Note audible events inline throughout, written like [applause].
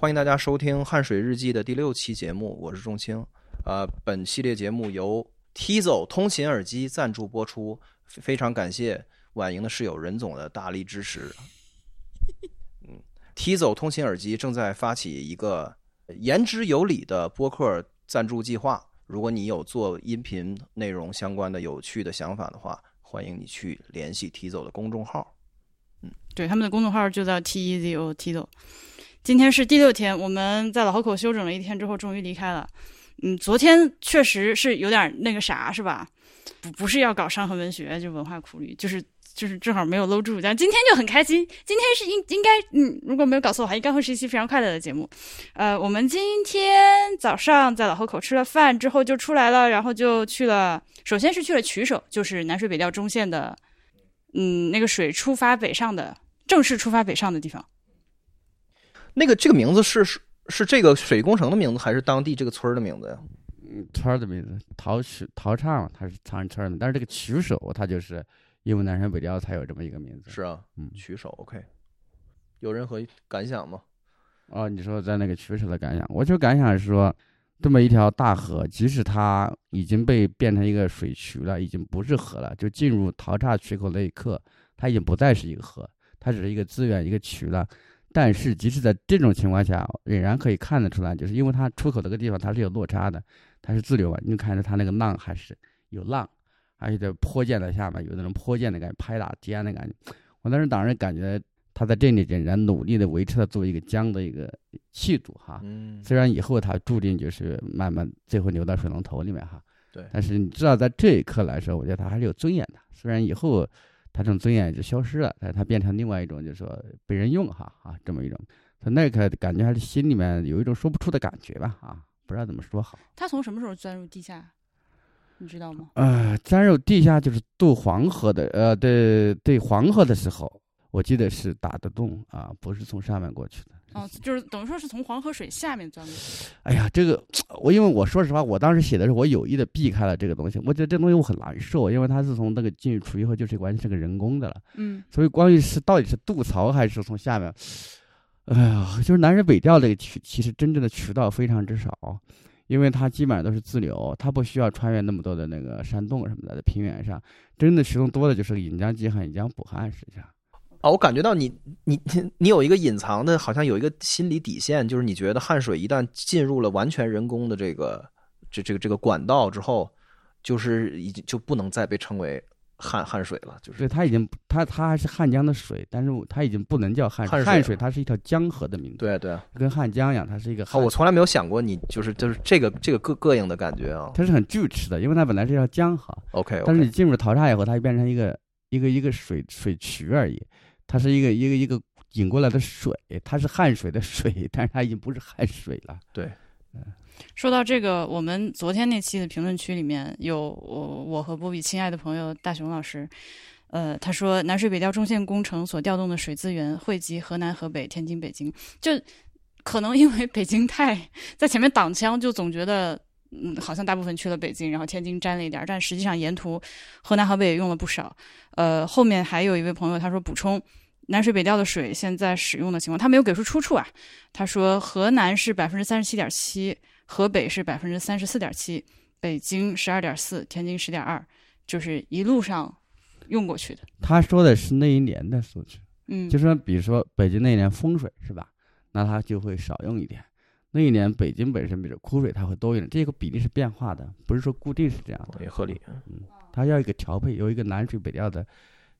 欢迎大家收听《汗水日记》的第六期节目，我是仲青。呃，本系列节目由 Tizo 通勤耳机赞助播出，非常感谢婉莹的室友任总的大力支持。[laughs] 嗯，Tizo 通勤耳机正在发起一个言之有理的播客赞助计划。如果你有做音频内容相关的有趣的想法的话，欢迎你去联系 Tizo 的公众号。嗯对，他们的公众号就叫 T E Z O Tizo。今天是第六天，我们在老河口休整了一天之后，终于离开了。嗯，昨天确实是有点那个啥，是吧？不，不是要搞伤痕文学，就文化苦旅，就是就是正好没有搂住。但今天就很开心，今天是应应该，嗯，如果没有搞错的话，应该会是一期非常快乐的节目。呃，我们今天早上在老河口吃了饭之后就出来了，然后就去了，首先是去了曲首，就是南水北调中线的，嗯，那个水出发北上的。正式出发北上的地方，那个这个名字是是是这个水工程的名字，还是当地这个村儿的名字呀？嗯，村的名字陶曲陶唱，它是长安村的。但是这个曲首，它就是因为南山北调才有这么一个名字。是啊，嗯，曲首 OK。有任何感想吗？哦，你说在那个曲首的感想，我就感想是说，这么一条大河，即使它已经被变成一个水渠了，已经不是河了，就进入陶岔渠口那一刻，它已经不再是一个河。它只是一个资源，一个渠了，但是即使在这种情况下，仍然可以看得出来，就是因为它出口这个地方它是有落差的，它是自流嘛，你看着它那个浪还是有浪，而且在坡溅的下面有那种坡溅的感觉，拍打肩的感觉。我当时当然感觉他在这里仍然努力的维持了作为一个江的一个气度哈。嗯。虽然以后它注定就是慢慢最后流到水龙头里面哈。对。但是你知道，在这一刻来说，我觉得他还是有尊严的。虽然以后。他这种尊严就消失了，但是他变成另外一种，就是说被人用哈啊这么一种，他那个感觉还是心里面有一种说不出的感觉吧啊，不知道怎么说好。他从什么时候钻入地下？你知道吗？呃，钻入地下就是渡黄河的，呃，对对，黄河的时候，我记得是打的洞啊，不是从上面过去的。哦，就是等于说是从黄河水下面钻过去。哎呀，这个我因为我说实话，我当时写的时候，我有意的避开了这个东西。我觉得这东西我很难受，因为它是从那个进入处以后，就是完全是个人工的了。嗯。所以关于是到底是渡槽还是从下面，哎呀，就是南水北调这个渠，其实真正的渠道非常之少，因为它基本上都是自流，它不需要穿越那么多的那个山洞什么的，在平原上，真的渠动多的就是引江济汉、引江补汉，实际上。哦，我感觉到你，你，[laughs] 你有一个隐藏的，好像有一个心理底线，就是你觉得汗水一旦进入了完全人工的这个，这这个这个管道之后，就是已经就不能再被称为汉汗水了，就是对，它已经，它它还是汉江的水，但是它已经不能叫汉汉汉水，它是一条江河的名字，对对，跟汉江一样，它是一个。好，我从来没有想过你就是就是这个这个膈膈应的感觉啊，它是很锯齿的，因为它本来是一条江河，OK，但是你进入淘沙以后，它就变成一个一个一个水水渠而已。它是一个一个一个引过来的水，它是汗水的水，但是它已经不是汗水了。对，嗯。说到这个，我们昨天那期的评论区里面有我我和波比亲爱的朋友大熊老师，呃，他说南水北调中线工程所调动的水资源汇集河南、河北、天津、北京，就可能因为北京太在前面挡枪，就总觉得嗯，好像大部分去了北京，然后天津沾了一点，但实际上沿途河南、河北也用了不少。呃，后面还有一位朋友他说补充。南水北调的水现在使用的情况，他没有给出出处啊。他说河南是百分之三十七点七，河北是百分之三十四点七，北京十二点四，天津十点二，就是一路上用过去的。他说的是那一年的数据，嗯，就说比如说北京那一年丰水是吧？那他就会少用一点。那一年北京本身比如枯水，它会多一点。这个比例是变化的，不是说固定是这样的。也合理。嗯，它要一个调配，有一个南水北调的。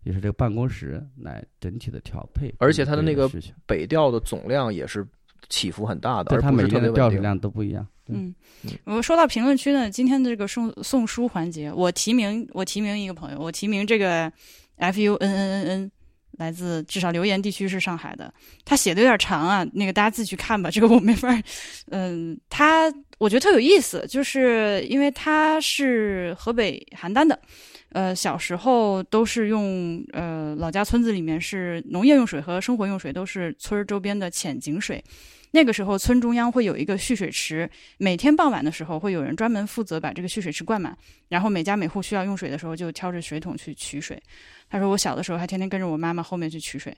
就是这个办公室来整体的调配，而且它的那个北调的总量也是起伏很大的，而它每天的调水量都不一样。嗯，我说到评论区呢，今天的这个送送书环节，我提名我提名一个朋友，我提名这个 F U N N N N，来自至少留言地区是上海的，他写的有点长啊，那个大家自己去看吧，这个我没法。嗯，他我觉得特有意思，就是因为他是河北邯郸的。呃，小时候都是用呃老家村子里面是农业用水和生活用水都是村周边的浅井水。那个时候村中央会有一个蓄水池，每天傍晚的时候会有人专门负责把这个蓄水池灌满，然后每家每户需要用水的时候就挑着水桶去取水。他说我小的时候还天天跟着我妈妈后面去取水。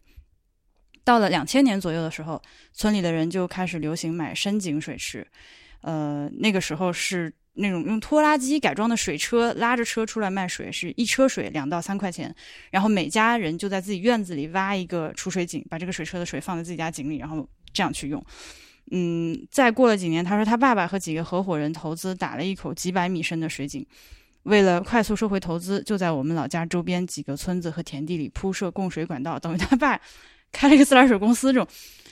到了两千年左右的时候，村里的人就开始流行买深井水池，呃，那个时候是那种用拖拉机改装的水车，拉着车出来卖水，是一车水两到三块钱，然后每家人就在自己院子里挖一个储水井，把这个水车的水放在自己家井里，然后这样去用。嗯，再过了几年，他说他爸爸和几个合伙人投资打了一口几百米深的水井，为了快速收回投资，就在我们老家周边几个村子和田地里铺设供水管道，等于他爸 [laughs] 开了一个自来水公司，这种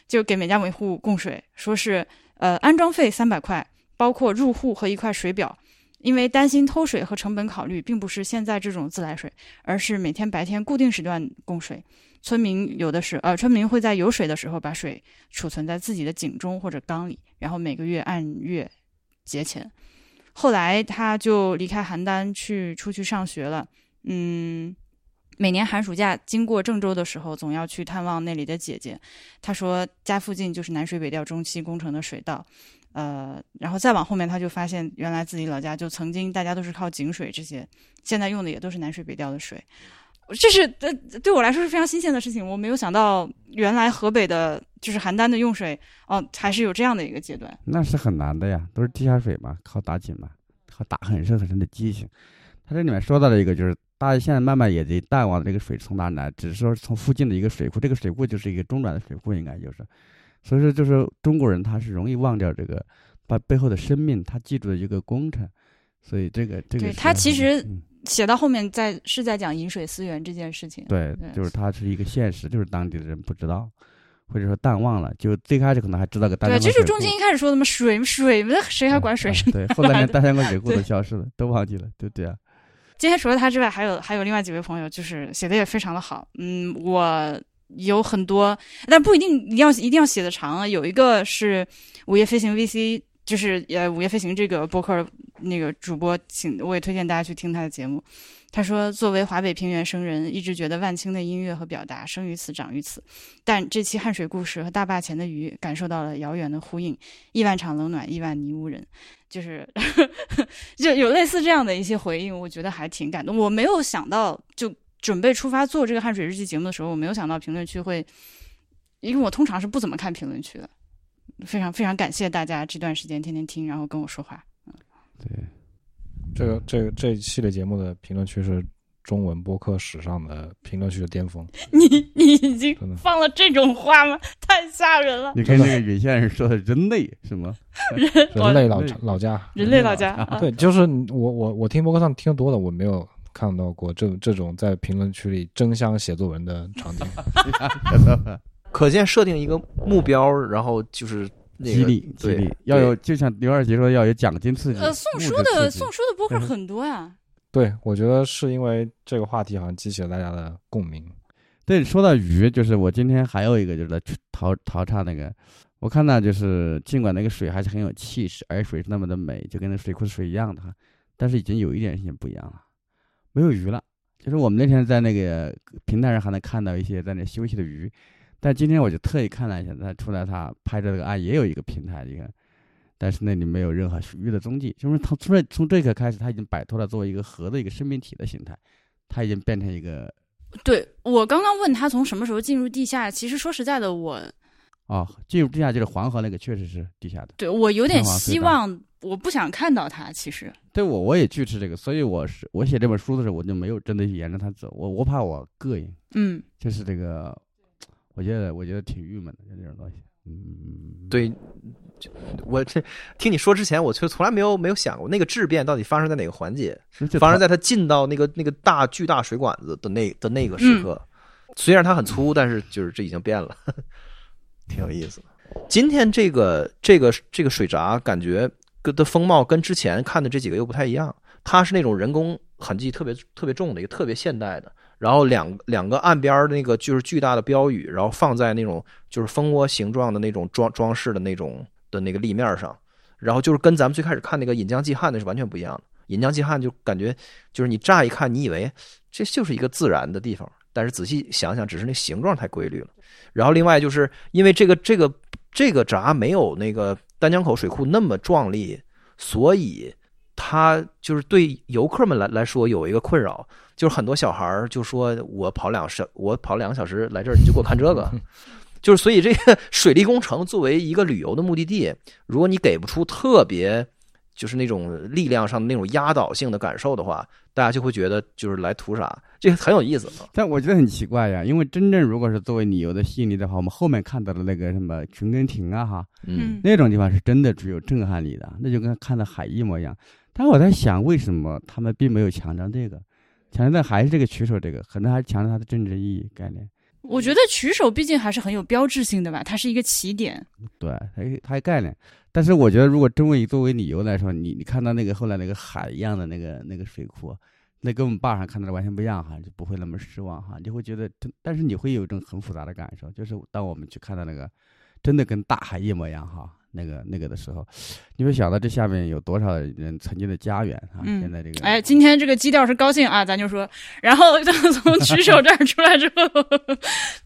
就给每家每户供水，说是呃安装费三百块，包括入户和一块水表。因为担心偷水和成本考虑，并不是现在这种自来水，而是每天白天固定时段供水。村民有的是，呃，村民会在有水的时候把水储存在自己的井中或者缸里，然后每个月按月结钱。后来他就离开邯郸去出去上学了。嗯，每年寒暑假经过郑州的时候，总要去探望那里的姐姐。他说家附近就是南水北调中期工程的水道。呃，然后再往后面，他就发现原来自己老家就曾经大家都是靠井水，这些现在用的也都是南水北调的水。这是对对我来说是非常新鲜的事情，我没有想到原来河北的就是邯郸的用水哦，还是有这样的一个阶段。那是很难的呀，都是地下水嘛，靠打井嘛，靠打很深很深的基型。他这里面说到了一个，就是大家现在慢慢也得淡忘这个水从哪来，只是说从附近的一个水库，这个水库就是一个中转的水库，应该就是。所以说，就是中国人他是容易忘掉这个把背后的生命，他记住的一个工程。所以这个这个，对他其实。写到后面，在是在讲饮水思源这件事情。对，就是它是一个现实，就是当地的人不知道，或者说淡忘了。就最开始可能还知道个大。对，就是中间一开始说的嘛，水水，那谁还管水？对，后来连大相关水库 [laughs] 都消失了，都忘记了，对不对啊？今天除了他之外，还有还有另外几位朋友，就是写的也非常的好。嗯，我有很多，但不一定一定要一定要写的长啊。有一个是午夜飞行 VC。就是呃，午夜飞行这个播客那个主播，请我也推荐大家去听他的节目。他说，作为华北平原生人，一直觉得万青的音乐和表达生于此，长于此。但这期汉水故事和大坝前的鱼，感受到了遥远的呼应。亿万场冷暖，亿万泥污人，就是 [laughs] 就有类似这样的一些回应，我觉得还挺感动。我没有想到，就准备出发做这个汗水日记节目的时候，我没有想到评论区会，因为我通常是不怎么看评论区的。非常非常感谢大家这段时间天天听，然后跟我说话。嗯，对，这个这个这一系列节目的评论区是中文播客史上的评论区的巅峰。[laughs] 你你已经放了这种话吗？太吓人了！你看那个云先生说的“人类”什么？[laughs] 人人类老老家，人类老家。对，就是我我我听播客上听多了，我没有看到过这这种在评论区里争相写作文的场景。[laughs] 可见设定一个目标，然后就是激励激励，要有就像刘二杰说要有奖金刺激。呃，送书的送书的博客很多呀。[laughs] 对，我觉得是因为这个话题好像激起了大家的共鸣。对，说到鱼，就是我今天还有一个就是在淘淘叉那个，我看到就是尽管那个水还是很有气势，而水是那么的美，就跟那水库的水一样的，但是已经有一点事情不一样了，没有鱼了。就是我们那天在那个平台上还能看到一些在那休息的鱼。但今天我就特意看了一下，他出来他拍的这个啊也有一个平台，你看，但是那里没有任何鱼的踪迹，就是他从这从这刻开始，他已经摆脱了作为一个河的一个生命体的形态，他已经变成一个。对我刚刚问他从什么时候进入地下，其实说实在的，我哦，进入地下就是黄河那个确实是地下的。对我有点希望，我不想看到他。其实对我我也拒斥这个，所以我是我写这本书的时候，我就没有真的沿着他走，我我怕我膈应。嗯，就是这个。我觉得我觉得挺郁闷的，就这种东西。嗯，对，我这听你说之前，我却从来没有没有想过那个质变到底发生在哪个环节，发生在他进到那个那个大巨大水管子的那的那个时刻。虽然它很粗，但是就是这已经变了，[laughs] 挺有意思。今天这个这个这个水闸感觉跟的风貌跟之前看的这几个又不太一样，它是那种人工痕迹特别特别重的一个特别现代的。然后两两个岸边那个就是巨大的标语，然后放在那种就是蜂窝形状的那种装装饰的那种的那个立面上，然后就是跟咱们最开始看那个引江济汉那是完全不一样的。引江济汉就感觉就是你乍一看你以为这就是一个自然的地方，但是仔细想想只是那形状太规律了。然后另外就是因为这个这个这个闸没有那个丹江口水库那么壮丽，所以它就是对游客们来来说有一个困扰。就是很多小孩儿就说：“我跑两小，我跑两个小时来这儿，你就给我看这个。[laughs] ”就是所以这个水利工程作为一个旅游的目的地，如果你给不出特别就是那种力量上的那种压倒性的感受的话，大家就会觉得就是来图啥，这个很有意思。但我觉得很奇怪呀，因为真正如果是作为理由的吸引力的话，我们后面看到的那个什么群根亭啊，哈，嗯那种地方是真的具有震撼力的，那就跟看到海一模一样。但我在想，为什么他们并没有强调这个？强调的还是这个取舍这个，可能还是强调它的政治意义概念。我觉得取手毕竟还是很有标志性的吧，它是一个起点。对，它它有概念。但是我觉得，如果真为作为理由来说，你你看到那个后来那个海一样的那个那个水库，那跟我们坝上看到的完全不一样哈，就不会那么失望哈，你会觉得，但是你会有一种很复杂的感受，就是当我们去看到那个真的跟大海一模一样哈，那个那个的时候，你会想到这下面有多少人曾经的家园啊，嗯现在这个哎，今天这个基调是高兴啊，咱就说，然后就从 [laughs] 曲手这儿出来之后，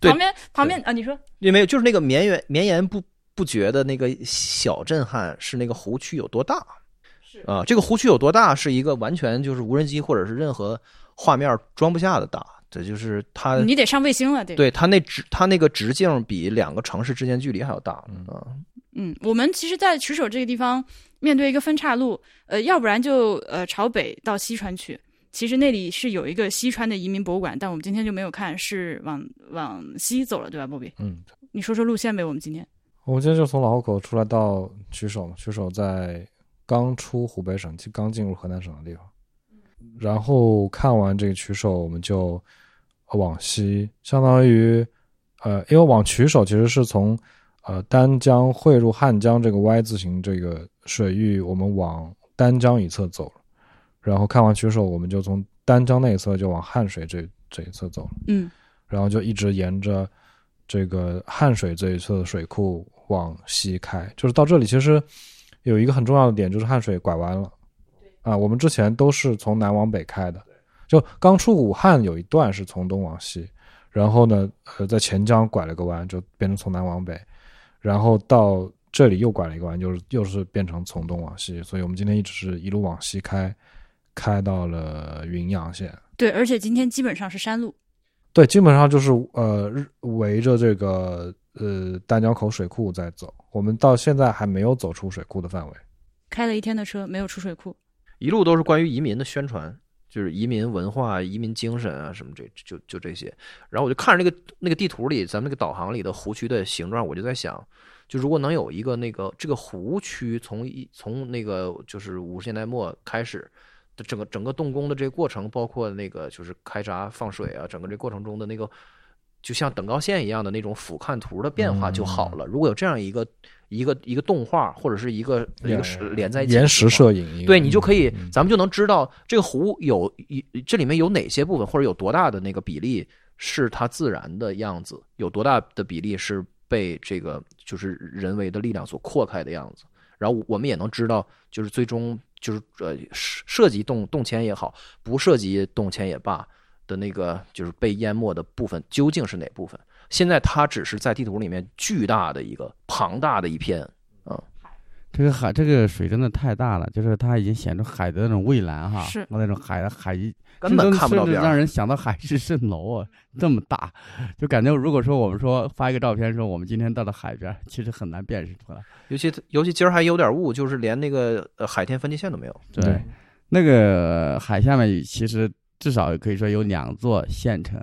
对旁边旁边啊，你说也没有就是那个绵延绵延不不绝的那个小震撼是那个湖区有多大是啊？这个湖区有多大是一个完全就是无人机或者是任何画面装不下的大，这就是它你得上卫星了，对。对它那直它那个直径比两个城市之间距离还要大。嗯，我们其实，在曲首这个地方面对一个分岔路，呃，要不然就呃朝北到西川去。其实那里是有一个西川的移民博物馆，但我们今天就没有看，是往往西走了，对吧，波比？嗯，你说说路线呗，我们今天。我们今天就从老河口出来到曲首嘛，曲首在刚出湖北省，刚进入河南省的地方。然后看完这个曲首，我们就往西，相当于呃，因为往曲首其实是从呃丹江汇入汉江这个 Y 字形这个水域，我们往丹江一侧走了。然后看完曲首，我们就从丹江那一侧就往汉水这这一侧走了。嗯然后就一直沿着这个汉水这一侧的水库往西开，就是到这里其实有一个很重要的点，就是汉水拐弯了。啊，我们之前都是从南往北开的，就刚出武汉有一段是从东往西，然后呢，呃，在钱江拐了个弯，就变成从南往北，然后到这里又拐了一个弯，就是又是变成从东往西，所以我们今天一直是一路往西开，开到了云阳县。对，而且今天基本上是山路。对，基本上就是呃日围着这个呃丹江口水库在走。我们到现在还没有走出水库的范围。开了一天的车，没有出水库。一路都是关于移民的宣传，就是移民文化、移民精神啊，什么这就就这些。然后我就看着那个那个地图里，咱们那个导航里的湖区的形状，我就在想，就如果能有一个那个这个湖区从一从那个就是五十年代末开始的整个整个动工的这个过程，包括那个就是开闸放水啊，整个这过程中的那个就像等高线一样的那种俯瞰图的变化就好了。如果有这样一个一个一个动画或者是一个一个是连在一起的延时摄影，对你就可以嗯，咱们就能知道这个湖有一这里面有哪些部分，或者有多大的那个比例是它自然的样子，有多大的比例是被这个就是人为的力量所扩开的样子。然后我们也能知道，就是最终就是呃涉涉及动动迁也好，不涉及动迁也罢的那个就是被淹没的部分究竟是哪部分。现在它只是在地图里面巨大的一个庞大的一片，这个海这个水真的太大了，就是它已经显出海的那种蔚蓝哈，是那种海的海根本看不到边。甚至让人想到海市蜃楼啊，这么大，就感觉如果说我们说发一个照片说我们今天到了海边，其实很难辨识出来。尤其尤其今儿还有点雾，就是连那个呃海天分界线都没有。对，那个海下面其实至少可以说有两座县城，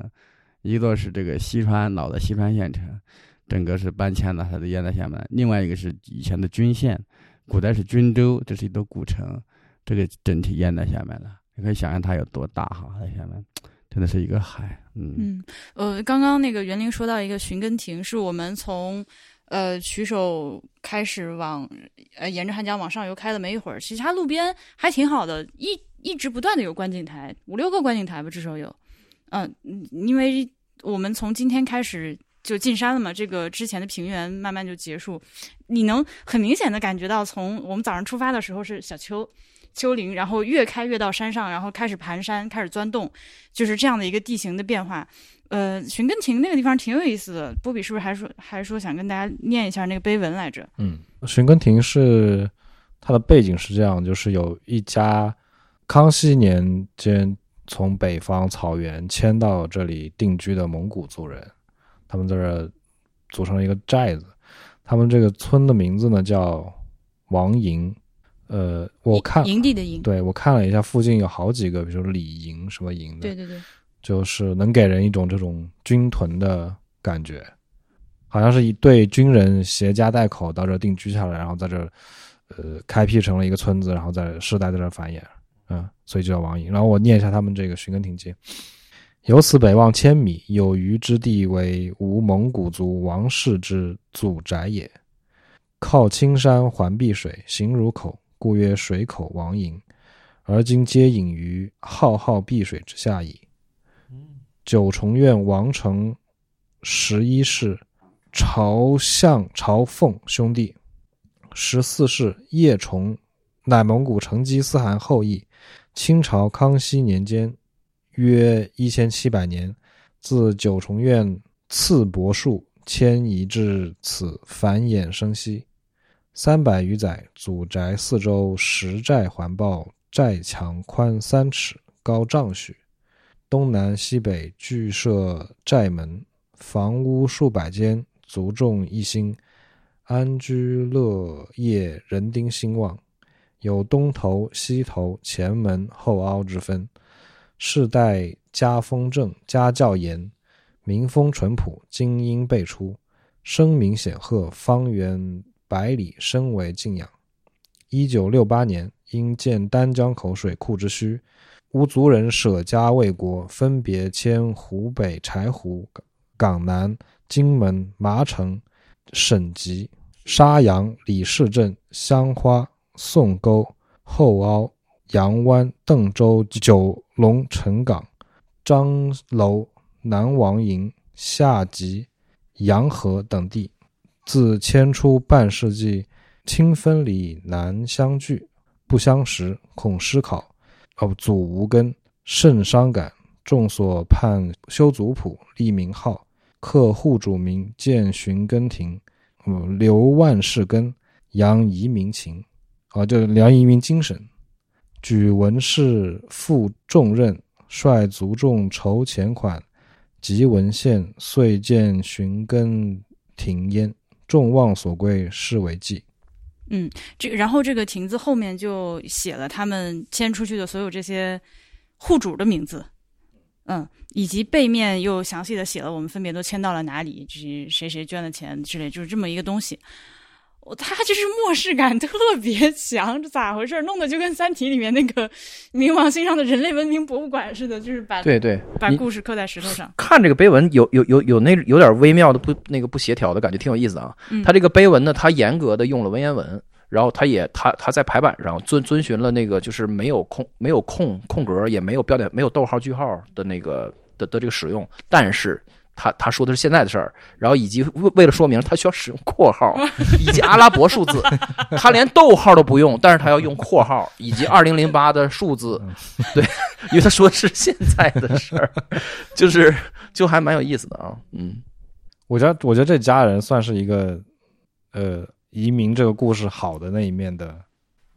一座是这个西川老的西川县城，整个是搬迁了，它都淹在下面；另外一个是以前的均县，古代是均州，这是一座古城，这个整体淹在下面了。你可以想象它有多大哈，在下面真的是一个海，嗯，呃，刚刚那个园林说到一个寻根亭，是我们从呃曲手开始往呃沿着汉江往上游开了没一会儿，其实它路边还挺好的，一一直不断的有观景台，五六个观景台吧，至少有。嗯、因为我们从今天开始就进山了嘛，这个之前的平原慢慢就结束，你能很明显的感觉到，从我们早上出发的时候是小丘。丘陵，然后越开越到山上，然后开始盘山，开始钻洞，就是这样的一个地形的变化。呃，寻根亭那个地方挺有意思的，波比是不是还说还说想跟大家念一下那个碑文来着？嗯，寻根亭是它的背景是这样，就是有一家康熙年间从北方草原迁到这里定居的蒙古族人，他们在这儿组成了一个寨子。他们这个村的名字呢叫王营，呃，我看营地的营，对我看了一下，附近有好几个，比如说李营什么营的，对对对，就是能给人一种这种军屯的感觉，好像是一对军人携家带口到这儿定居下来，然后在这儿呃开辟成了一个村子，然后在世代在这儿繁衍，嗯，所以就叫王营。然后我念一下他们这个寻根亭记：由此北望千米，有余之地为吴蒙古族王室之祖宅也。靠青山环碧水，形如口，故曰水口王营。而今皆隐于浩浩碧水之下矣。九重院王城十一世朝向朝奉兄弟，十四世叶崇乃蒙古成吉思汗后裔。清朝康熙年间，约一千七百年，自九重院次柏树迁移至此，繁衍生息。三百余载，祖宅四周石寨环抱，寨墙宽三尺，高丈许，东南西北俱设寨门，房屋数百间，族众一心，安居乐业，人丁兴旺。有东头、西头、前门、后凹之分。世代家风正，家教严，民风淳朴，精英辈出，声名显赫，方圆。百里深为敬仰。一九六八年，因建丹江口水库之需，吴族人舍家为国，分别迁湖北柴湖、港南、荆门、麻城、沈集、沙洋、李市镇、香花、宋沟、后凹、杨湾、邓州、九龙城港、张楼、南王营、下集、洋河等地。自迁出半世纪，亲分离难相聚，不相识恐失考，哦，祖无根，甚伤感。众所盼修族谱，立名号，刻户主名，建寻根亭，嗯，留万世根，扬移民情，啊，就扬移民精神。举文士负重任，率族众筹钱款，集文献，遂建寻根亭焉。众望所归，是为记。嗯，这然后这个亭子后面就写了他们迁出去的所有这些户主的名字，嗯，以及背面又详细的写了我们分别都迁到了哪里，就是谁谁捐的钱之类，就是这么一个东西。他就是漠视感特别强，这咋回事？弄得就跟《三体》里面那个冥王星上的人类文明博物馆似的，就是把对对把故事刻在石头上。看这个碑文，有有有有那有点微妙的不那个不协调的感觉，挺有意思啊。他这个碑文呢，他严格的用了文言文，然后他也他他在排版上遵遵循了那个就是没有空没有空空格，也没有标点没有逗号句号的那个的的这个使用，但是。他他说的是现在的事儿，然后以及为为了说明他需要使用括号以及阿拉伯数字，他连逗号都不用，但是他要用括号以及二零零八的数字，对，因为他说的是现在的事儿，就是就还蛮有意思的啊，嗯，我觉得我觉得这家人算是一个呃移民这个故事好的那一面的，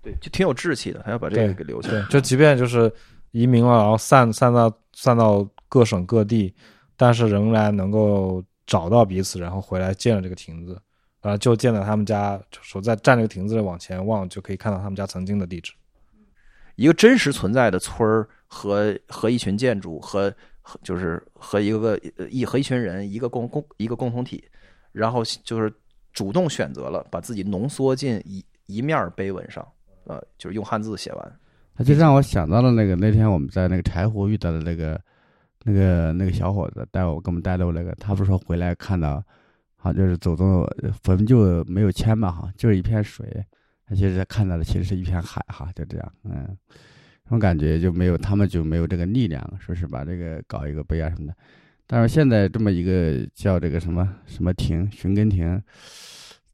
对，就挺有志气的，他要把这个给留下来，就即便就是移民了，然后散散到散到各省各地。但是仍然能够找到彼此，然后回来建了这个亭子，啊，就建在他们家，就说在站这个亭子往前望，就可以看到他们家曾经的地址。一个真实存在的村儿和和一群建筑和和就是和一个一和一群人一个共共一个共同体，然后就是主动选择了把自己浓缩进一一面碑文上，呃，就是用汉字写完。他就让我想到了那个那天我们在那个柴湖遇到的那个。那个那个小伙子带我给我们带路那个，他不是说回来看到，好就是走动坟就没有迁嘛哈，就是一片水，他其实看到的其实是一片海哈，就这样，嗯，这种感觉就没有他们就没有这个力量，说是把这个搞一个碑啊什么的，但是现在这么一个叫这个什么什么亭寻根亭，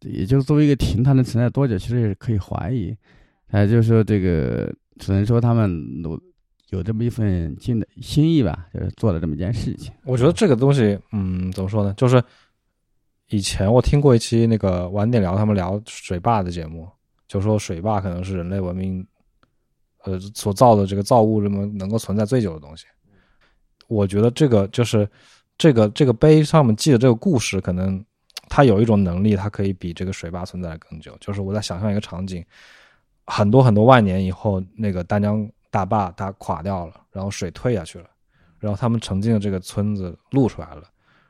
也就是作为一个亭，它能存在多久，其实也是可以怀疑，哎，就是说这个只能说他们努。有这么一份心的心意吧，就是做了这么一件事情。我觉得这个东西，嗯，怎么说呢？就是以前我听过一期那个晚点聊，他们聊水坝的节目，就说水坝可能是人类文明，呃，所造的这个造物，这么能够存在最久的东西。我觉得这个就是这个这个碑上面记的这个故事，可能它有一种能力，它可以比这个水坝存在的更久。就是我在想象一个场景，很多很多万年以后，那个丹江大坝它垮掉了，然后水退下去了，然后他们曾经的这个村子露出来了，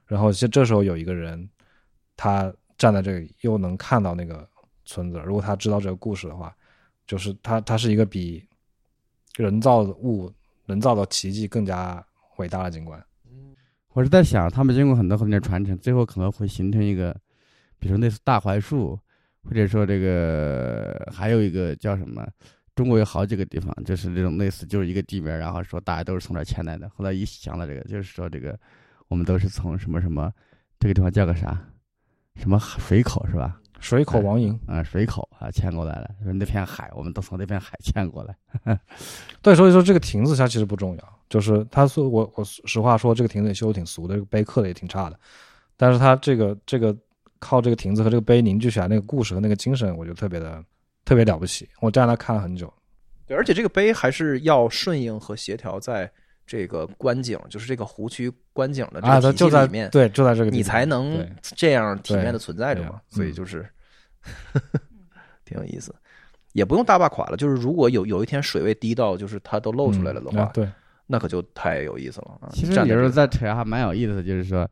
然后这这时候有一个人，他站在这里又能看到那个村子，如果他知道这个故事的话，就是他他是一个比人造物、人造的奇迹更加伟大的景观。我是在想，他们经过很多很多年传承，最后可能会形成一个，比如说类似大槐树，或者说这个还有一个叫什么？中国有好几个地方，就是这种类似，就是一个地名，然后说大家都是从这儿迁来的。后来一想到这个，就是说这个我们都是从什么什么这个地方叫个啥？什么水口是吧？水口王营啊、水口啊迁过来了。说那片海，我们都从那片海迁过来。[laughs] 对，所以说这个亭子它其实不重要，就是他说我我实话说，这个亭子也修的挺俗的，这个碑刻的也挺差的，但是它这个这个靠这个亭子和这个碑凝聚起来那个故事和那个精神，我觉得特别的特别了不起。我站在那看了很久。对，而且这个碑还是要顺应和协调在这个观景，就是这个湖区观景的这啊，个体它就在系里面，对，就在这个地你才能这样体面的存在着嘛。所以就是 [laughs] 挺有意思，也不用大坝垮了，就是如果有有一天水位低到就是它都露出来了的话，嗯啊对，那可就太有意思了啊！其实站在这有时候在扯还蛮有意思的，就是说，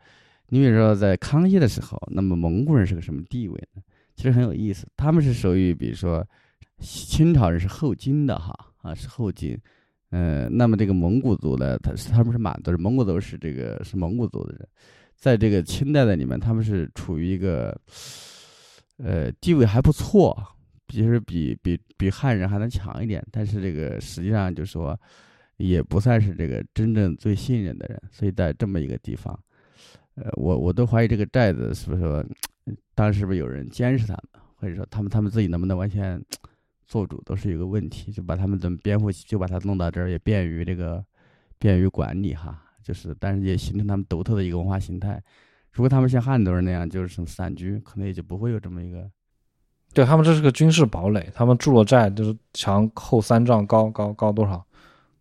你比如说在康熙的时候，那么蒙古人是个什么地位呢？其实很有意思，他们是属于比如说清朝人是后金的哈啊是后金，呃，那么这个蒙古族呢，他是他们是满族人，蒙古族是这个是蒙古族的人，在这个清代的里面，他们是处于一个呃地位还不错，其实比比比汉人还能强一点，但是这个实际上就是说。也不算是这个真正最信任的人，所以在这么一个地方，呃，我我都怀疑这个寨子是不是说，当时是不是有人监视他们，或者说他们他们自己能不能完全做主，都是一个问题。就把他们怎么编护，就把它弄到这儿，也便于这个便于管理哈。就是，但是也形成他们独特的一个文化形态。如果他们像汉族人那样，就是什么散居，可能也就不会有这么一个。对他们这是个军事堡垒，他们筑了寨，就是墙厚三丈，高高高多少？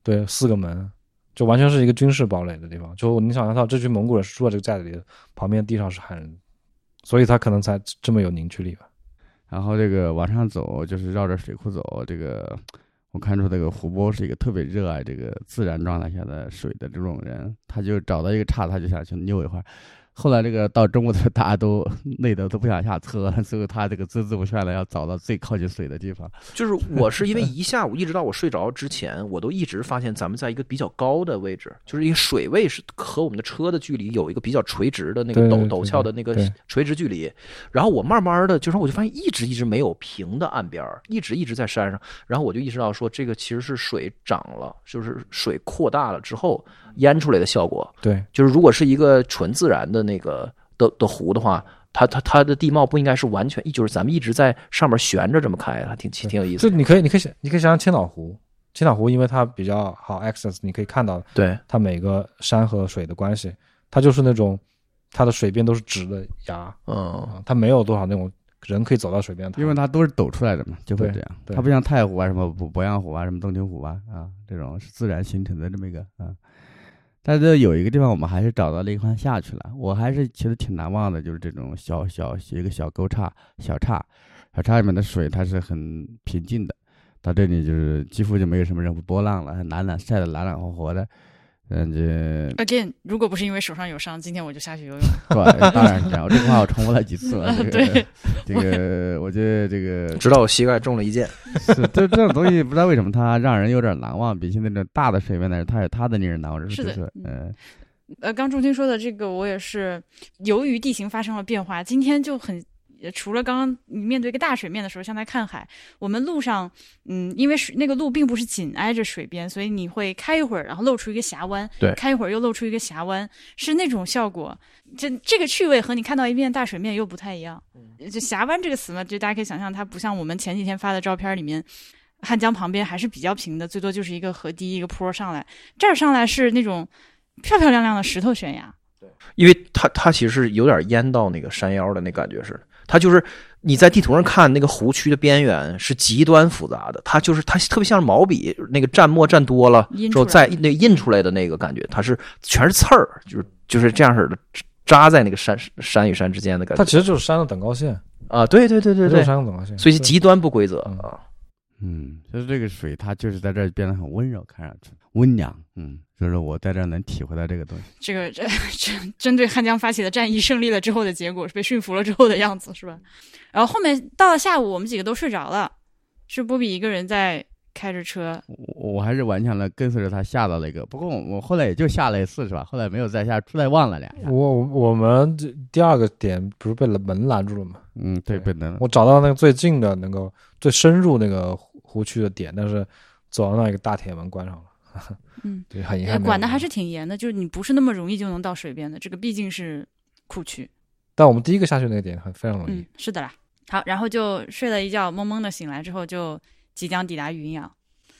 对，四个门，就完全是一个军事堡垒的地方。就你想象到这群蒙古人是住在这个寨子里的，旁边地上是汉人，所以他可能才这么有凝聚力吧。然后这个往上走，就是绕着水库走。这个我看出这个胡波是一个特别热爱这个自然状态下的水的这种人，他就找到一个岔，他就想去溜一会儿。后来这个到中午的时候，大家都累得都不想下车，最后他这个孜孜不倦的要找到最靠近水的地方。就是我是因为一下午一直到我睡着之前，我都一直发现咱们在一个比较高的位置，就是因为水位是和我们的车的距离有一个比较垂直的那个陡陡峭的那个垂直距离。然后我慢慢的，就是我就发现一直一直没有平的岸边，一直一直在山上。然后我就意识到说，这个其实是水涨了，就是水扩大了之后淹出来的效果。对，就是如果是一个纯自然的那个的的湖的话，它它它的地貌不应该是完全，就是咱们一直在上面悬着这么开，还挺挺挺有意思的。就你可以，你可以想，你可以想想千岛湖，千岛湖因为它比较好 access，你可以看到对，它每个山和水的关系，它就是那种它的水边都是直的崖嗯，啊，它没有多少那种人可以走到水边的。因为它都是陡出来的嘛，就会这样。它不像太湖啊、什么鄱鄱阳湖啊、什么洞庭湖啊啊这种是自然形成的这么一个啊。但是有一个地方我们还是找到了一块下去了，我还是其实挺难忘的，就是这种小小一个小沟岔、小岔，小岔里面的水它是很平静的，到这里就是几乎就没有什么任何波浪了，懒懒晒得懒懒和和的，嗯，这 Again，如果不是因为手上有伤，今天我就下去游泳。[laughs] 对，当然是这样。我这句话我重复了几次了。[laughs] 这个、对，[laughs] 这个我觉得这个直到我膝盖中了一箭。是这这种东西，不知道为什么它让人有点难忘，比起那种大的水面呢，它有它的令人难忘。是的就是嗯，呃，刚仲卿说的这个，我也是由于地形发生了变化，今天就很。呃除了刚刚你面对一个大水面的时候，像在看海，我们路上，嗯，因为水那个路并不是紧挨着水边，所以你会开一会儿，然后露出一个峡湾，对开一会儿又露出一个峡湾，是那种效果。这这个趣味和你看到一片大水面又不太一样。就峡湾这个词嘛，就大家可以想象，它不像我们前几天发的照片里面，汉江旁边还是比较平的，最多就是一个河堤一个坡上来，这儿上来是那种漂漂亮亮的石头悬崖。对因为它它其实是有点淹到那个山腰的那感觉似的，它就是你在地图上看那个湖区的边缘是极端复杂的，它就是它特别像毛笔那个蘸墨蘸多了之后再那印出来的那个感觉，它是全是刺儿，就是就是这样式的扎在那个山山与山之间的感觉。它其实就是山的等高线，啊，对对对对对。山的等高线，所以极端不规则嗯。啊。嗯，就是这个水，它就是在这儿变得很温柔，看上去温凉。嗯，就是我在这儿能体会到这个东西。这个这针针对汉江发起的战役胜利了之后的结果，是被驯服了之后的样子，是吧？然后后面到了下午，我们几个都睡着了，是波比一个人在开着车。我我还是顽强的跟随着他下到了一个，不过我我后来也就下了一次，是吧？后来没有再下，出来忘了两下。我我们这第二个点不是被门拦住了吗？嗯，对，对本能。我找到那个最近的能够最深入那个湖湖区的点，但是走到那一个大铁门关上了。嗯，[laughs] 对，很遗呃憾。管的还是，挺严的，就是你不是那么容易就能到水边的，这个毕竟是库区。但我们第一个下去那个点很非常容易嗯。，是的啦。好，然后就睡了一觉，懵懵的醒来之后，就即将抵达云阳。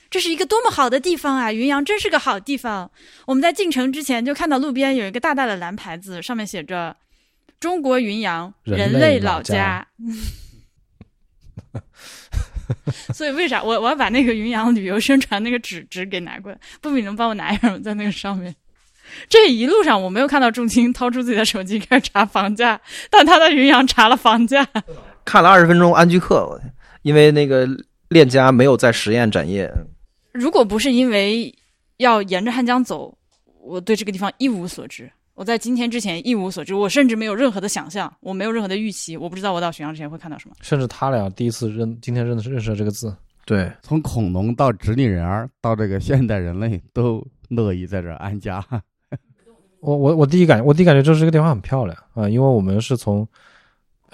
这是一个多么好的地方啊！云阳真是个好地方。我们在进城之前就看到路边有一个大大的蓝牌子，上面写着“中国云阳人类类老老家” [laughs] 所以为啥我我要把那个云阳旅游宣传那个纸纸给拿过来？不比能帮我拿一下吗？在那个上面。这一路上我没有看到仲青掏出自己的手机开始查房价，但他在云阳查了房价。看了二十分钟安居客，我天因为那个链家没有在实验展业，如果不是因为要沿着汉江走，我对这个地方一无所知。我在今天之前一无所知，我甚至没有任何的想象，我没有任何的预期，我不知道我到浔阳之前会看到什么。甚至他俩第一次认，今天认识认识了这个字。对，从恐龙到直立人儿，到这个现代人类，都乐意在这儿安家。[laughs] 我我我第一感我第一感觉就是这个地方很漂亮啊，因为我们是从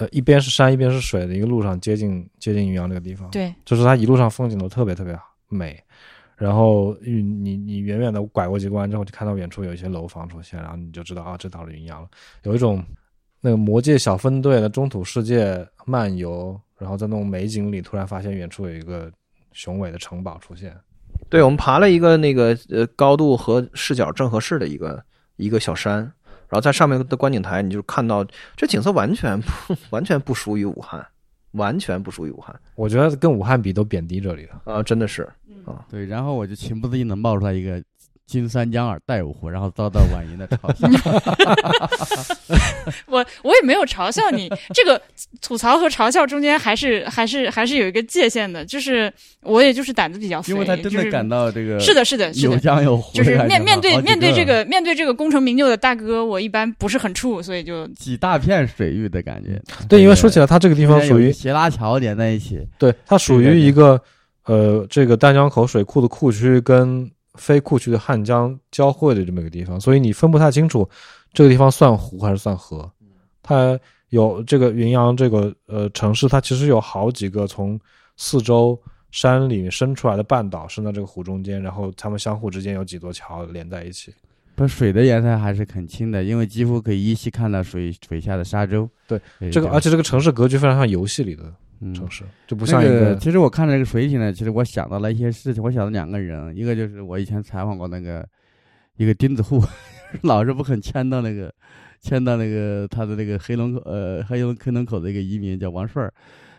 呃一边是山一边是水的一个路上接近接近云阳这个地方，，对，就是它一路上风景都特别特别美。然后你你你远远的拐过几弯之后，就看到远处有一些楼房出现，然后你就知道啊，这到了云阳了，有一种那个魔界小分队的中土世界漫游，然后在那种美景里突然发现远处有一个雄伟的城堡出现，对，我们爬了一个那个呃高度和视角正合适的一个一个小山，然后在上面的观景台，你就看到这景色完全不 [laughs] 完全不属于武汉，完全不属于武汉。我觉得跟武汉比都贬低这里了。啊、真的是啊。对，然后我就情不自禁的冒出来一个金三江二带五湖，然后遭到婉莹的 [laughs] 嘲笑。[laughs] 我我也没有嘲笑你，[laughs] 这个吐槽和嘲笑中间还是还是还是有一个界限的，就是我也就是胆子比较肥，因为他真的感到这个是的，是的，是有。江有湖就是面面对面对这个面对这个功成名就的大哥，我一般不是很怵，所以就几大片水域的感觉。对，因为说起来，它这个地方属于斜拉桥连在一起，对，它属于一个呃，这个丹江口水库的库区跟非库区的汉江交汇的这么一个地方，所以你分不太清楚这个地方算湖还是算河。它有这个云阳这个呃城市，它其实有好几个从四周山里伸出来的半岛伸到这个湖中间，然后它们相互之间有几座桥连在一起。不，水的颜色还是很清的，因为几乎可以依稀看到水水下的沙洲。对对，这个而且这个城市格局非常像游戏里的嗯城市，就不像一那个其实我看了这个水体呢，其实我想到了一些事情。我想到两个人，一个就是我以前采访过那个一个钉子户，[laughs] 老是不肯迁到那个迁到那个他的那个黑龙口呃黑龙黑龙口的一个移民叫王顺儿。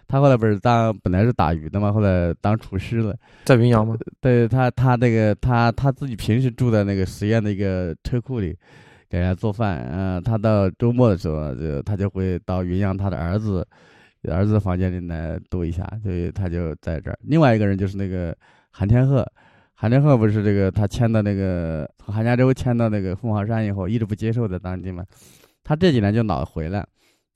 他后来不是当本来是打鱼的嘛，后来当厨师了。在云阳吗？对他，他那个他他自己平时住在那个实验的一个车库里，给人家做饭。嗯、他到周末的时候，就他就会到云阳他的儿子儿子房间里来度一下，所以他就在这儿。另外一个人就是那个韩天鹤，韩天鹤不是这个他迁到那个从韩家洲迁到那个凤凰山以后，一直不接受在当地嘛，他这几年就老回来。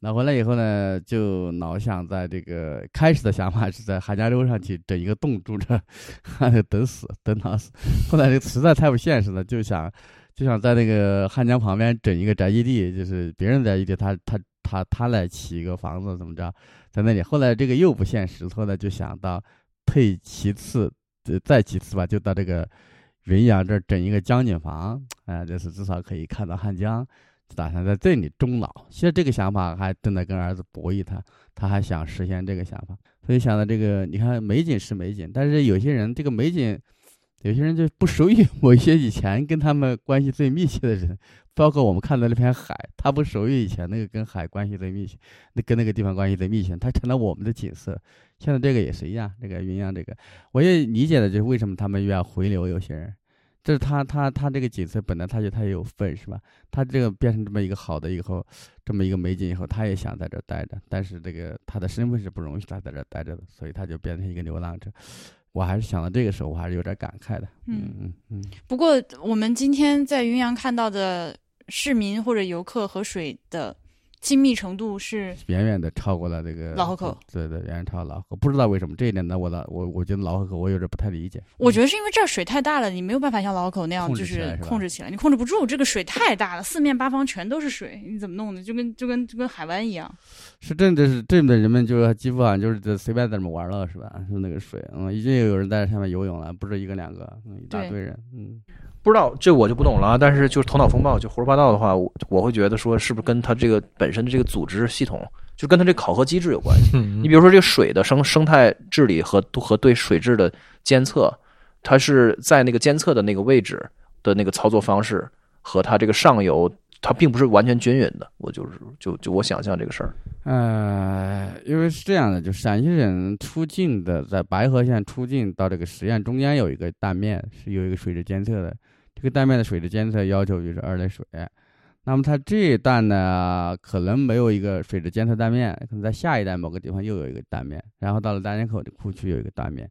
老回来以后呢，就老想在这个开始的想法是在韩家洲上去整一个洞住着，[laughs] 还得等死等老死。后来这实在太不现实了，就想就想在那个汉江旁边整一个宅基地，就是别人宅基地，他他他他来起一个房子怎么着，在那里。后来这个又不现实，后来就想到退其次，呃再其次吧，就到这个云阳这儿整一个江景房，啊、就是至少可以看到汉江。就打算在这里终老。现在这个想法还正在跟儿子博弈他，他还想实现这个想法，所以想到这个，你看美景是美景，但是有些人这个美景，有些人就不属于 [laughs] 某些以前跟他们关系最密切的人，包括我们看到那片海，它不属于以前那个跟海关系最密切，那跟那个地方关系最密切，它成了我们的景色。现在这个也是一样，这个云阳这个，我也理解的就是为什么他们又要回流，有些人。这是他他他这个景色本来他就他也有份是吧？他这个变成这么一个好的以后，这么一个美景以后，他也想在这儿待着，但是这个他的身份是不容许他在这儿待着的，所以他就变成一个流浪者。我还是想到这个时候，我还是有点感慨的。嗯嗯嗯。不过我们今天在云阳看到的市民或者游客和水的。亲密程度是远远的超过了这个老河口，对对，远远超过老河口。不知道为什么这一点呢？我老我我觉得老河口我有点不太理解。我觉得是因为这儿水太大了，你没有办法像老河口那样就是控制起来，你控制不住。这个水太大了，四面八方全都是水，你怎么弄的？就跟就跟就跟海湾一样。是真的是这的人们就是几乎啊，就是随便在那么玩了，是吧？是那个水，嗯，已经有人在上面游泳了，不是一个两个，嗯一大堆人，嗯。不知道这我就不懂了，但是就是头脑风暴就胡说八道的话，我我会觉得说是不是跟他这个本身的这个组织系统，就跟他这考核机制有关系。你比如说这个水的生生态治理和和对水质的监测，它是在那个监测的那个位置的那个操作方式和它这个上游，它并不是完全均匀的。我就是就就我想象这个事儿。呃，因为是这样的，就陕西省出境的，在白河县出境到这个实验中间有一个断面，是有一个水质监测的。这个断面的水质监测要求就是二类水，那么它这一段呢，可能没有一个水质监测断面，可能在下一代某个地方又有一个断面，然后到了丹江口的库区有一个断面，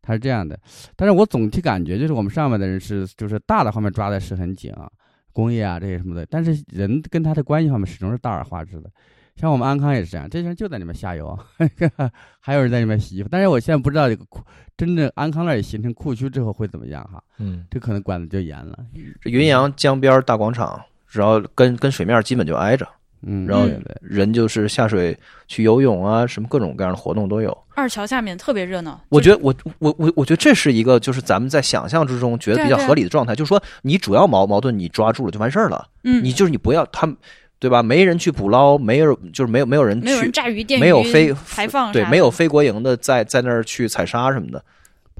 它是这样的。但是我总体感觉就是我们上面的人是就是大的方面抓的是很紧啊，工业啊这些什么的，但是人跟他的关系方面始终是大而化之的。像我们安康也是这样，这些人就在里面下游，[laughs] 还有人在里面洗衣服。但是我现在不知道这个库真正安康那里形成库区之后会怎么样哈？嗯，这可能管的就严了。这云阳江边大广场，然后跟跟水面基本就挨着，嗯，然后人就是下水去游泳啊，什么各种各样的活动都有。二桥下面特别热闹。我觉得我我我我觉得这是一个就是咱们在想象之中觉得比较合理的状态，就是说你主要矛矛盾你抓住了就完事儿了。嗯，你就是你不要他们。对吧？没人去捕捞，没有，就是没有没有人去，没有人炸鱼电没有非排放，对，没有非国营的在在那儿去采沙什么的。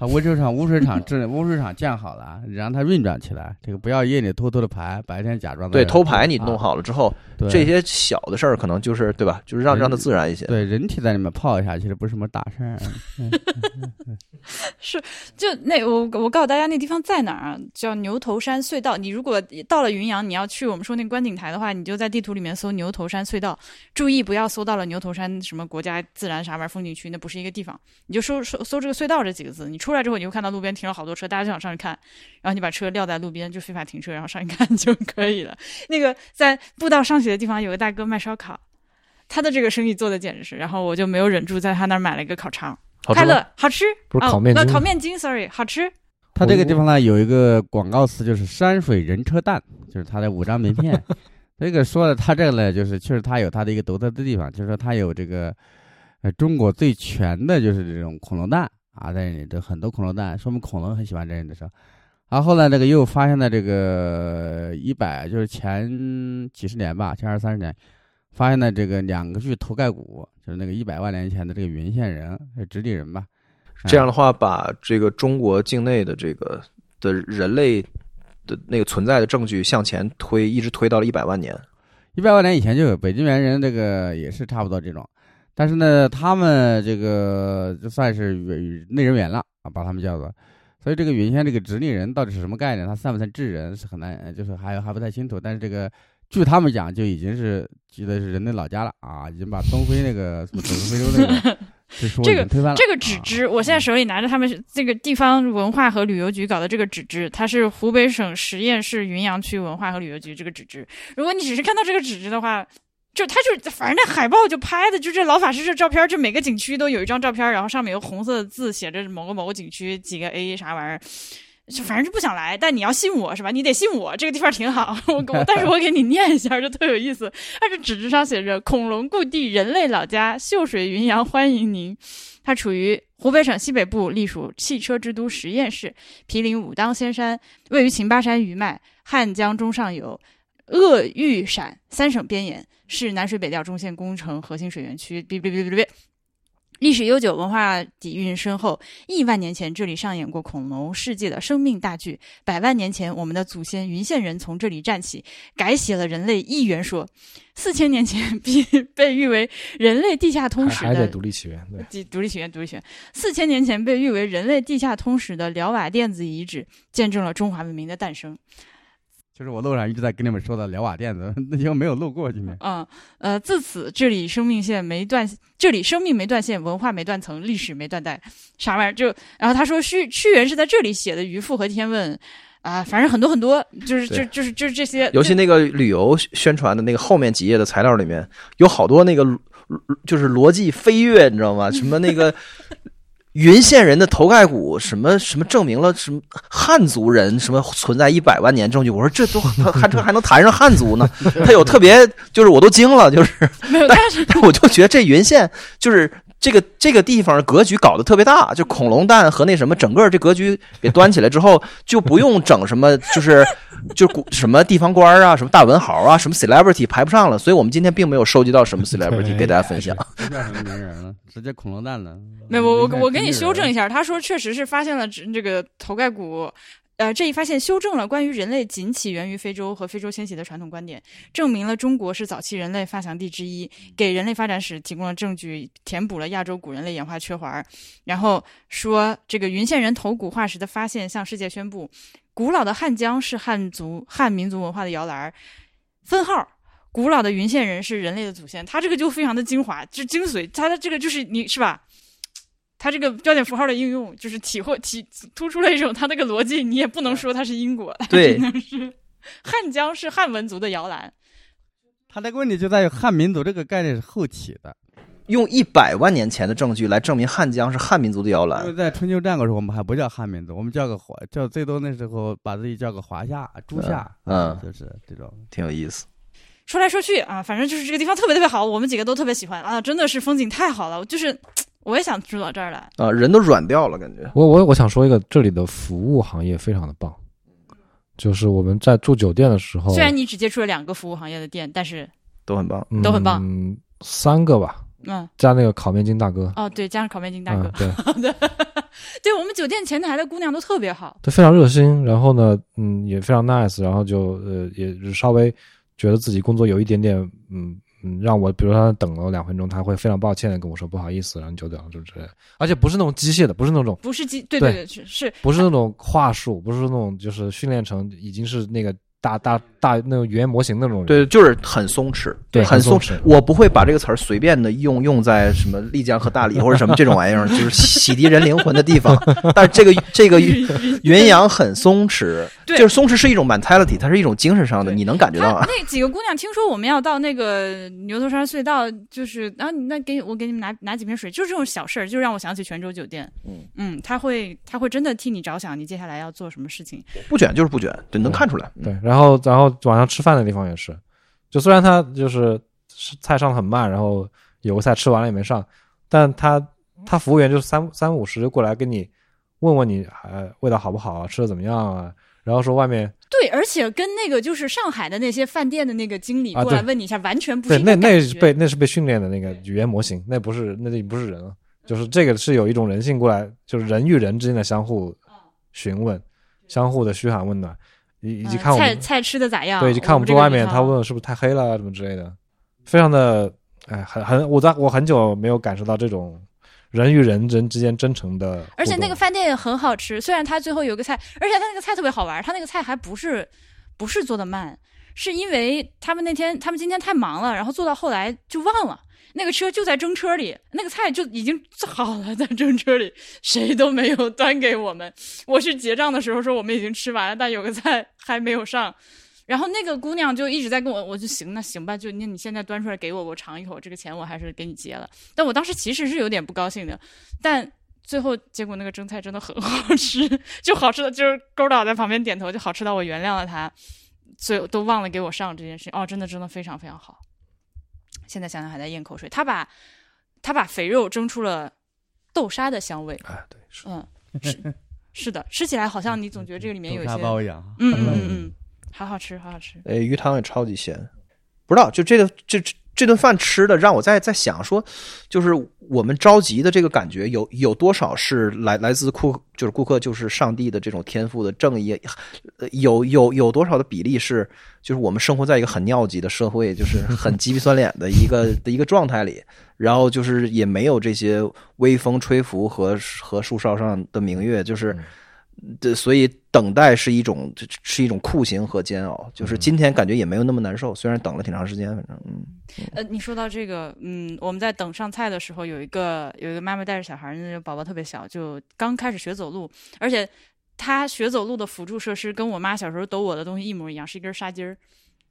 把污水厂污水厂这污水厂建好了，让它运转起来。这个不要夜里偷偷的排，白天假装对偷排。你弄好了之后，这些小的事儿可能就是对吧？就是让让它自然一些。对，人体在里面泡一下，其实不是什么大事儿。[laughs] 是，就那我我告诉大家，那地方在哪儿啊？叫牛头山隧道。你如果到了云阳，你要去我们说那观景台的话，你就在地图里面搜牛头山隧道。注意不要搜到了牛头山什么国家自然啥玩意儿风景区，那不是一个地方。你就搜搜搜这个隧道这几个字，你出。出来之后，你会看到路边停了好多车，大家就想上去看，然后你把车撂在路边，就非法停车，然后上去看 [laughs] 就可以了。那个在步道上学的地方有个大哥卖烧烤，他的这个生意做的简直是，然后我就没有忍住在他那儿买了一个烤肠，快乐好吃，不是烤面筋，烤面筋，sorry，好吃。他这个地方呢有一个广告词，就是山水人车蛋，就是他的五张名片。[laughs] 这个说的他这个呢，就是确实他有他的一个独特的地方，就是说他有这个呃中国最全的就是这种恐龙蛋。啊，在这里，这很多恐龙蛋，说明恐龙很喜欢这里的时候，然后后来这个又发现了这个一百，就是前几十年吧，前二三十年，发现了这个两个具头盖骨，就是那个一百万年前的这个云县人，直立人吧。这样的话，把这个中国境内的这个的人类的那个存在的证据向前推，一直推到了一百万年。一百万年以前就有北京猿人，这个也是差不多这种。但是呢，他们这个就算是内人猿了啊，把他们叫做。所以这个云仙这个直立人到底是什么概念？他算不算智人是很难，就是还还不太清楚。但是这个据他们讲，就已经是记得是人的老家了啊，已经把东非那个什么走非洲那个，[laughs] 这个。这个纸质，我现在手里拿着他们这个地方文化和旅游局搞的这个纸质，它是湖北省十堰市云阳区文化和旅游局这个纸质。如果你只是看到这个纸质的话，就他就反正那海报就拍的就这老法师这照片，就每个景区都有一张照片，然后上面有红色的字写着某个某个景区几个 A 啥玩意儿，就反正就不想来。但你要信我是吧？你得信我，这个地方挺好。我我但是我给你念一下，就特有意思。它这纸质上写着“恐龙故地，人类老家，秀水云阳欢迎您”。它处于湖北省西北部，隶属汽车之都十堰市，毗邻武当仙山，位于秦巴山余脉、汉江中上游、鄂豫陕三省边沿。是南水北调中线工程核心水源区，别别别别别，历史悠久，文化底蕴深厚。亿万年前，这里上演过恐龙世界的生命大剧；百万年前，我们的祖先云县人从这里站起，改写了人类一元说。四千年前，被被誉为人类地下通史还独立起源，对，独独立起源，独立起源。四千年前被誉为人类地下通史的辽瓦垫子遗址，见证了中华文明的诞生。就是我路上一直在跟你们说的辽瓦店子，[laughs] 那天没有路过今天。嗯，呃，自此这里生命线没断，这里生命没断线，文化没断层，历史没断代，啥玩意儿？就然后他说屈屈原是在这里写的《渔父》和《天问》，啊、反正很多很多，就是就就是就是这些，尤其那个旅游宣传的那个后面几页的材料里面，有好多那个就是逻辑飞跃，你知道吗？什么那个云县人的头盖骨，什么什么证明了什么汉族人什么存在一百万年证据。我说这都 [laughs] 还这还能谈上汉族呢？他有特别就是我都惊了，就是但是但我就觉得这云县就是这个这个地方格局搞得特别大，就恐龙蛋和那什么，整个这格局给端起来之后，就不用整什么，就是就古什么地方官啊，什么大文豪啊，什么 celebrity 排不上了，所以我们今天并没有收集到什么 [laughs] celebrity 给大家分享。什么名人了，直接恐龙蛋了。没有，我我我给你修正一下，他说确实是发现了这这个头盖骨。呃，这一发现修正了关于人类仅起源于非洲和非洲迁徙的传统观点，证明了中国是早期人类发祥地之一，给人类发展史提供了证据，填补了亚洲古人类演化缺环。然后说，这个云县人头骨化石的发现向世界宣布，古老的汉江是汉族汉民族文化的摇篮。分号，古老的云县人是人类的祖先，他这个就非常的精华，这精髓，他的这个就是你是吧？他这个标点符号的应用，就是体会体突出了一种它那个逻辑，你也不能说它是因果，它只能是 [laughs] 汉江是汉文族的摇篮。它这个问题就在于汉民族这个概念是后起的，用一百万年前的证据来证明汉江是汉民族的摇因为篮，在春秋战国时候，我们还不叫汉民族，我们叫个华，叫最多那时候把自己叫个华夏、诸夏，嗯就是这种。挺有意思。说来说去啊，反正就是这个地方特别特别好，我们几个都特别喜欢啊，真的是风景太好了，就是我也想住到这儿来。啊，人都软掉了，感觉。我我我想说一个，这里的服务行业非常的棒，就是我们在住酒店的时候，虽然你只接触了两个服务行业的店，但是都很棒。都很棒嗯，三个吧，嗯，加那个烤面筋大哥，哦对，加上烤面筋大哥，嗯，对，对我们酒店前台的姑娘都特别好。对，非常热心，然后呢，嗯，也非常 nice，然后就呃，也稍微觉得自己工作有一点点，嗯嗯，让我比如说他等了两分钟，他会非常抱歉的跟我说不好意思，然后你久等了，就之类的，而且不是那种机械的，不是那种不是机，对对对，是是不是那种话术，不是那种就是训练成已经是那个大大大那种语言模型那种，对，就是很松弛，对很松弛我不会把这个词儿随便的用用在什么丽江和大理或者什么这种玩意儿，[laughs] 就是洗涤人灵魂的地方。但这个这个云阳很松弛，[laughs] 对就是松弛是一种 mentality，它是一种精神上的，你能感觉到啊。[laughs] 那几个姑娘听说我们要到那个牛头山隧道，就是啊，那给我给你们拿拿几瓶水，就是这种小事儿，就让我想起泉州酒店。嗯嗯，他会他会真的替你着想，你接下来要做什么事情。不卷就是不卷，对，能看出来。嗯对，然后然后晚上吃饭的地方也是，就虽然他就是是菜上的很慢，然后有个菜吃完了也没上，但他他服务员就是三三五十就过来跟你问问你呃味道好不好啊，吃的怎么样啊，然后说外面对，而且跟那个就是上海的那些饭店的那个经理啊过来问你一下，完全不是对那那是被那是被训练的那个语言模型，那不是那不是人了，就是这个是有一种人性过来，就是人与人之间的相互询问，相互的嘘寒问暖，以以及嗯看我们菜菜吃的咋样？对，以及看我们这个桌外面，他问我是不是太黑了啊，什么之类的，非常的，哎，很很，我在我很久没有感受到这种人与人人之间真诚的，而且那个饭店也很好吃，虽然它最后有个菜，而且它那个菜特别好玩，它那个菜还不是不是做的慢，是因为他们那天他们今天太忙了，然后做到后来就忘了。那个车就在蒸车里，那个菜就已经做好了，在蒸车里，谁都没有端给我们。我去结账的时候说我们已经吃完了，但有个菜还没有上。然后那个姑娘就一直在跟我，我就行，那行吧，就那你现在端出来给我，我尝一口，这个钱我还是给你结了。但我当时其实是有点不高兴的，但最后结果那个蒸菜真的很 [laughs] 好吃，就好吃的就是勾导在旁边点头，就好吃到我原谅了他，所以都忘了给我上这件事情。哦，真的真的非常非常好。现在想想还在咽口水。他把他把肥肉蒸出了豆沙的香味，啊，对，是嗯，是是的，吃起来好像你总觉得这个里面有些，沙包一样。嗯嗯嗯嗯，好好吃，好好吃。哎，鱼汤也超级鲜，不知道就这个这这顿饭吃的让我在在想说，就是我们着急的这个感觉有有多少是来来自顾就是顾客就是上帝的这种天赋的正义，有有有多少的比例是就是我们生活在一个很尿急的社会，就是很鸡皮酸脸的一个 [laughs] 的一个状态里，然后就是也没有这些微风吹拂和和树梢上的明月，就是。对，所以等待是一种是一种酷刑和煎熬。就是今天感觉也没有那么难受，虽然等了挺长时间，反正嗯。呃，你说到这个，嗯，我们在等上菜的时候，有一个有一个妈妈带着小孩，那个宝宝特别小，就刚开始学走路，而且他学走路的辅助设施跟我妈小时候抖我的东西一模一样，是一根纱巾儿，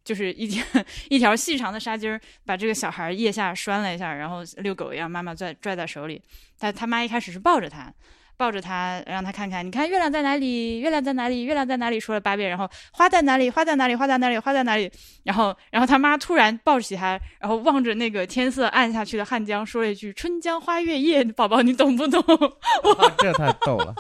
就是一条 [laughs] 一条细长的纱巾儿，把这个小孩腋下拴了一下，然后遛狗一样，妈妈拽拽在手里。但他妈一开始是抱着他。抱着他，让他看看，你看月亮在哪里？月亮在哪里？月亮在哪里？说了八遍，然后花在哪里？花在哪里？花在哪里？花在哪里？然后，然后他妈突然抱起他，然后望着那个天色暗下去的汉江，说了一句：“春江花月夜。”宝宝，你懂不懂？[laughs] 哇这太逗了。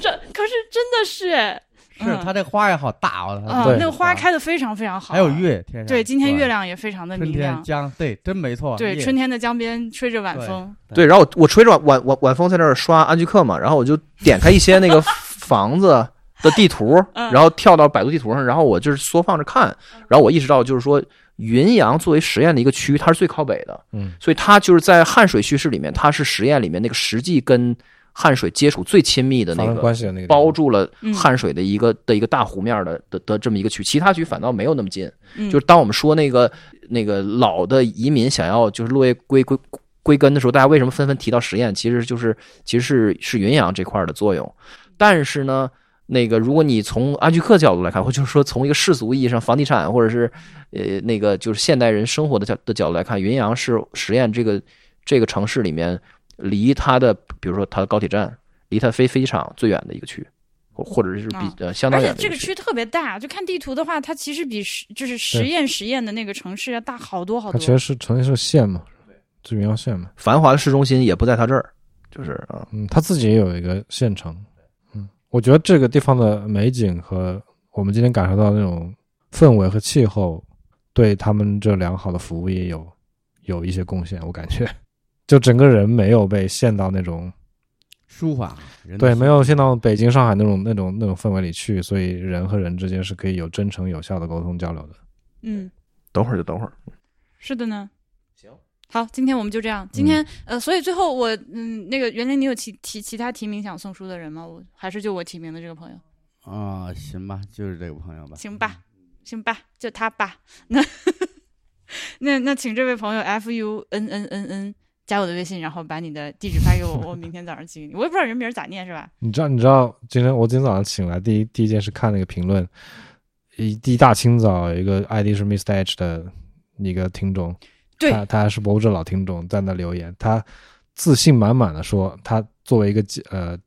这可是真的是。是它这花也好大哦，啊，那个花开的非常非常好，还有月，天上对，今天月亮也非常的明亮。江对，真没错。对，春天的江边吹着晚风。对，然后我我吹着晚晚晚晚风在那儿刷安居客嘛，然后我就点开一些那个 [laughs] 房子的地图，然后跳到百度地图上，然后我就是缩放着看，然后我意识到就是说云阳作为实验的一个区，它是最靠北的，嗯，所以它就是在汉水叙事里面，它是实验里面那个实际跟。汉水接触最亲密的那个，包住了汉水的一个的一个大湖面的的的这么一个区，其他区反倒没有那么近。就是当我们说那个那个老的移民想要就是落叶归归归根的时候，大家为什么纷纷提到实验？其实就是其实是是云阳这块的作用。但是呢，那个如果你从安居客角度来看，或就是说从一个世俗意义上房地产或者是呃那个就是现代人生活的角的角度来看，云阳是实验这个这个城市里面。离它的，比如说它的高铁站，离它飞飞机场最远的一个区，或或者是比呃相当远。而且这个区特别大，就看地图的话，它其实比实就是实验实验的那个城市要大好多好多。它其实是城市县嘛，是云阳县嘛。繁华的市中心也不在它这儿，就是啊，嗯，它自己也有一个县城。嗯，我觉得这个地方的美景和我们今天感受到那种氛围和气候，对他们这良好的服务业有有一些贡献，我感觉。就整个人没有被陷到那种舒缓，对，没有陷到北京、上海那种那种那种氛围里去，所以人和人之间是可以有真诚、有效的沟通交流的。嗯，等会儿就等会儿。是的呢。行，好，今天我们就这样。今天呃，所以最后我嗯，那个袁林，你有其提其他提名想送书的人吗？我还是就我提名的这个朋友。啊，行吧，就是这个朋友吧。行吧，行吧，就他吧。那 [laughs] 那那，[laughs] 请这位朋友 F U N N N N。加我的微信，然后把你的地址发给我，我明天早上寄给你。我也不知道人名咋念，是吧？[laughs] 你知道？你知道？今天我今天早上醒来，第一第一件事看那个评论，一一大清早，一个 ID 是 Mr H 的一个听众，对他他是博物志老听众，在那留言，他自信满满的说，他作为一个呃。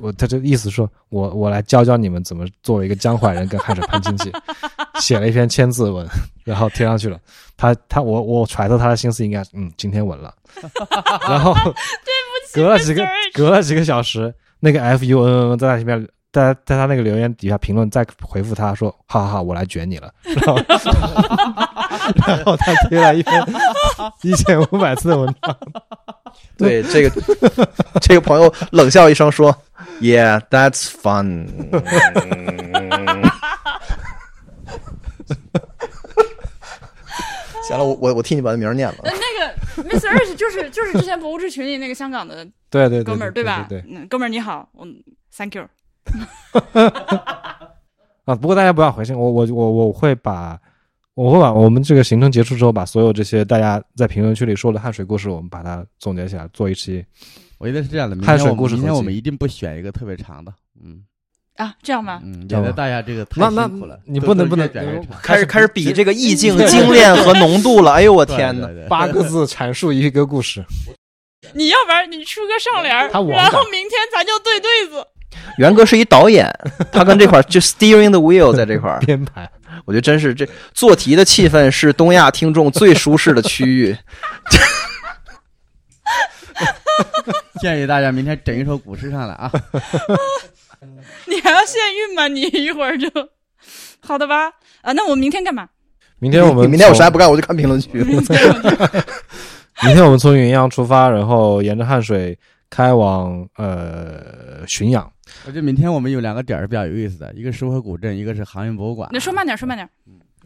我他这意思说，我我来教教你们怎么作为一个江淮人跟汉水攀亲戚，[laughs] 写了一篇千字文，然后贴上去了。他他我我揣测他的心思应该嗯今天稳了，[laughs] 然后对不起，隔了几个隔了几个小时，那个 F U N N 在那边在在他那个留言底下评论再回复他说，好好好，我来卷你了，然后 [laughs] 然后他贴了一篇一千五百字的文章。对这个这个朋友冷笑一声说：“Yeah, that's fun。[laughs] ”行了，我我我替你把那名念了。那个 Mr. H 就是就是之前博物志群里那个香港的 [laughs] 对对哥们儿对吧？对，哥们儿你好，我 Thank you。[laughs] 啊，不过大家不要回信，我我我我会把。我会把我们这个行程结束之后，把所有这些大家在评论区里说的汗水故事，我们把它总结起来，做一期。我觉得是这样的，汉水故事。明天我们一定不选一个特别长的，嗯啊，这样吗？嗯，免得大家这个太辛苦了。你不能不能开始开始比这个意境、[laughs] 精炼和浓度了。哎呦我天哪！八个字阐述一个故事。[laughs] 你要不然你出个上联，然后明天咱就对对子。元哥是一导演，他跟这块就 steering the wheel 在这块 [laughs] 编排。我觉得真是这做题的气氛是东亚听众最舒适的区域。建议大家明天整一首古诗上来啊！[laughs] 你还要限韵吗？你一会儿就 [laughs] 好的吧？啊，那我明天干嘛？明天我们明天我啥也不干，我就看评论区。[laughs] 明天我们从云阳出发，然后沿着汉水开往呃浔阳。我觉得明天我们有两个点儿是比较有意思的，一个是束河古镇，一个是航运博物馆。那说慢点，说慢点。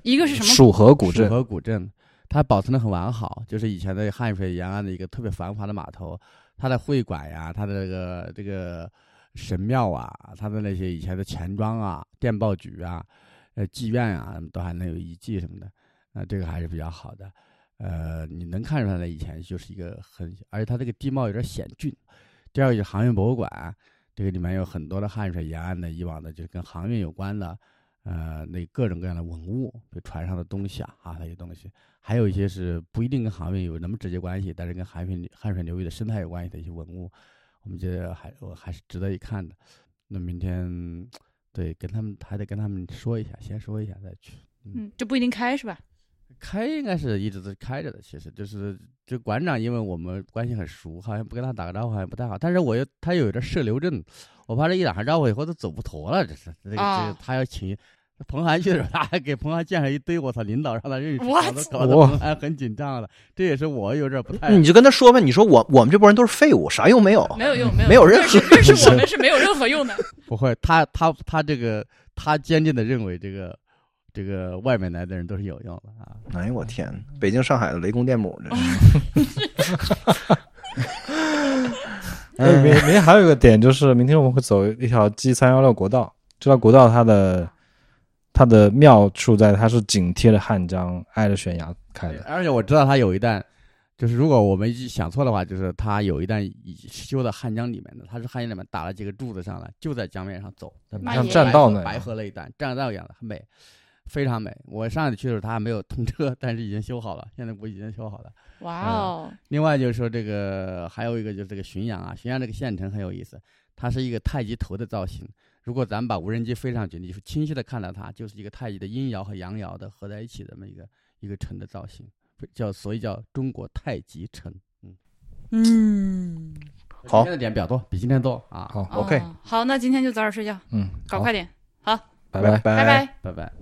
一个是什么？蜀河古镇。蜀，河古镇，它保存的很完好，就是以前的汉水沿岸的一个特别繁华的码头，它的会馆呀，它的这个这个神庙啊，它的那些以前的钱庄啊、电报局啊、呃妓院啊，都还能有遗迹什么的，啊、这个还是比较好的。呃，你能看出来，以前就是一个很，而且它这个地貌有点险峻。第二个就是航运博物馆，这个里面有很多的汉水沿岸的以往的，就是跟航运有关的，呃，那各种各样的文物，比如船上的东西啊，啊那些东西，还有一些是不一定跟航运有那么直接关系，但是跟汉水汉水流域的生态有关系的一些文物，我们觉得还我还是值得一看的。那明天对跟他们还得跟他们说一下，先说一下再去。嗯，就不一定开是吧？开应该是一直都开着的，其实就是就馆长，因为我们关系很熟，好像不跟他打个招呼好像不太好。但是我又他又有点社牛症，我怕这一打上招呼以后都走不脱了，这是这个、这他要请彭涵去的时候，他还给彭涵介绍一堆我操领导让他认识，What？搞得搞得哇彭涵很紧张了。这也是我有点不太。你就跟他说吧，你说我我们这波人都是废物，啥用没有？没有用，没有没有任何认识认识我们是没有任何用的。[laughs] 不会，他他他这个他坚定的认为这个这个外面来的人都是有用的啊。哎呦我天，北京上海的雷公电母，这是 [laughs] 哎，明明天还有一个点就是，明天我们会走一条 G 三幺六国道。这条国道它的它的妙处在它是紧贴着汉江，挨着悬崖开的。而且我知道它有一段，就是如果我没记想错的话，就是它有一段已修到汉江里面的，它是汉江里面打了几个柱子上来，就在江面上走，像栈道那样白河那一段，栈道一样的，很美，非常美。我上次去的时候，它还没有通车，但是已经修好了，现在不已经修好了。哇哦，另外就是说这个还有一个就是这个浔阳啊，浔阳这个县城很有意思，它是一个太极头的造型。如果咱们把无人机飞上去，你就清晰的看到它就是一个太极的阴爻和阳爻的合在一起的这么一个一个城的造型，叫所以叫中国太极城。嗯，嗯，好今天的点比较多，比今天多啊。好，OK 哦好，那今天就早点睡觉，嗯，搞快点，好拜拜。拜拜。拜拜。